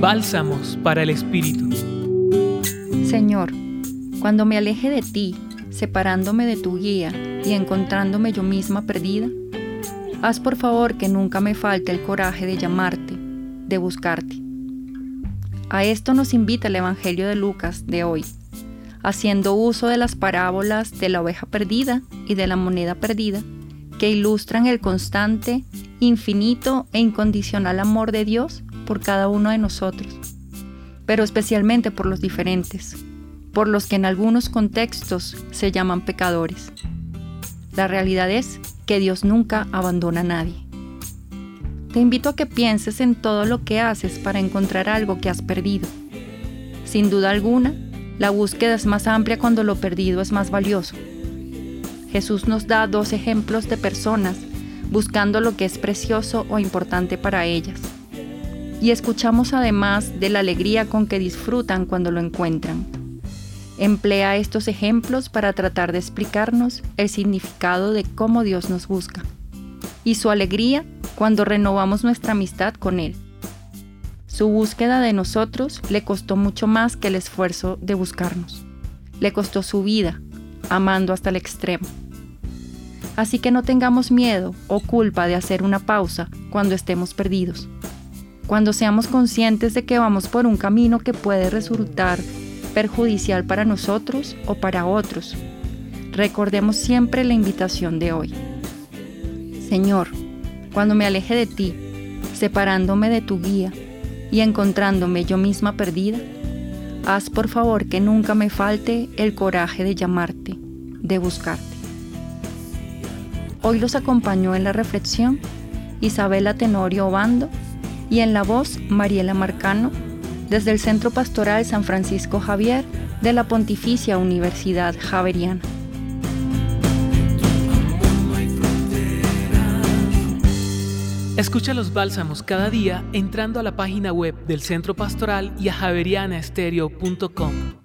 Bálsamos para el Espíritu. Señor, cuando me aleje de ti, separándome de tu guía y encontrándome yo misma perdida, haz por favor que nunca me falte el coraje de llamarte, de buscarte. A esto nos invita el Evangelio de Lucas de hoy, haciendo uso de las parábolas de la oveja perdida y de la moneda perdida, que ilustran el constante, infinito e incondicional amor de Dios por cada uno de nosotros, pero especialmente por los diferentes, por los que en algunos contextos se llaman pecadores. La realidad es que Dios nunca abandona a nadie. Te invito a que pienses en todo lo que haces para encontrar algo que has perdido. Sin duda alguna, la búsqueda es más amplia cuando lo perdido es más valioso. Jesús nos da dos ejemplos de personas buscando lo que es precioso o importante para ellas. Y escuchamos además de la alegría con que disfrutan cuando lo encuentran. Emplea estos ejemplos para tratar de explicarnos el significado de cómo Dios nos busca y su alegría cuando renovamos nuestra amistad con Él. Su búsqueda de nosotros le costó mucho más que el esfuerzo de buscarnos. Le costó su vida, amando hasta el extremo. Así que no tengamos miedo o culpa de hacer una pausa cuando estemos perdidos. Cuando seamos conscientes de que vamos por un camino que puede resultar perjudicial para nosotros o para otros, recordemos siempre la invitación de hoy. Señor, cuando me aleje de ti, separándome de tu guía y encontrándome yo misma perdida, haz por favor que nunca me falte el coraje de llamarte, de buscarte. Hoy los acompañó en la reflexión Isabela Tenorio Obando y en la voz Mariela Marcano desde el Centro Pastoral San Francisco Javier de la Pontificia Universidad Javeriana. Escucha los bálsamos cada día entrando a la página web del Centro Pastoral y a javerianaestereo.com.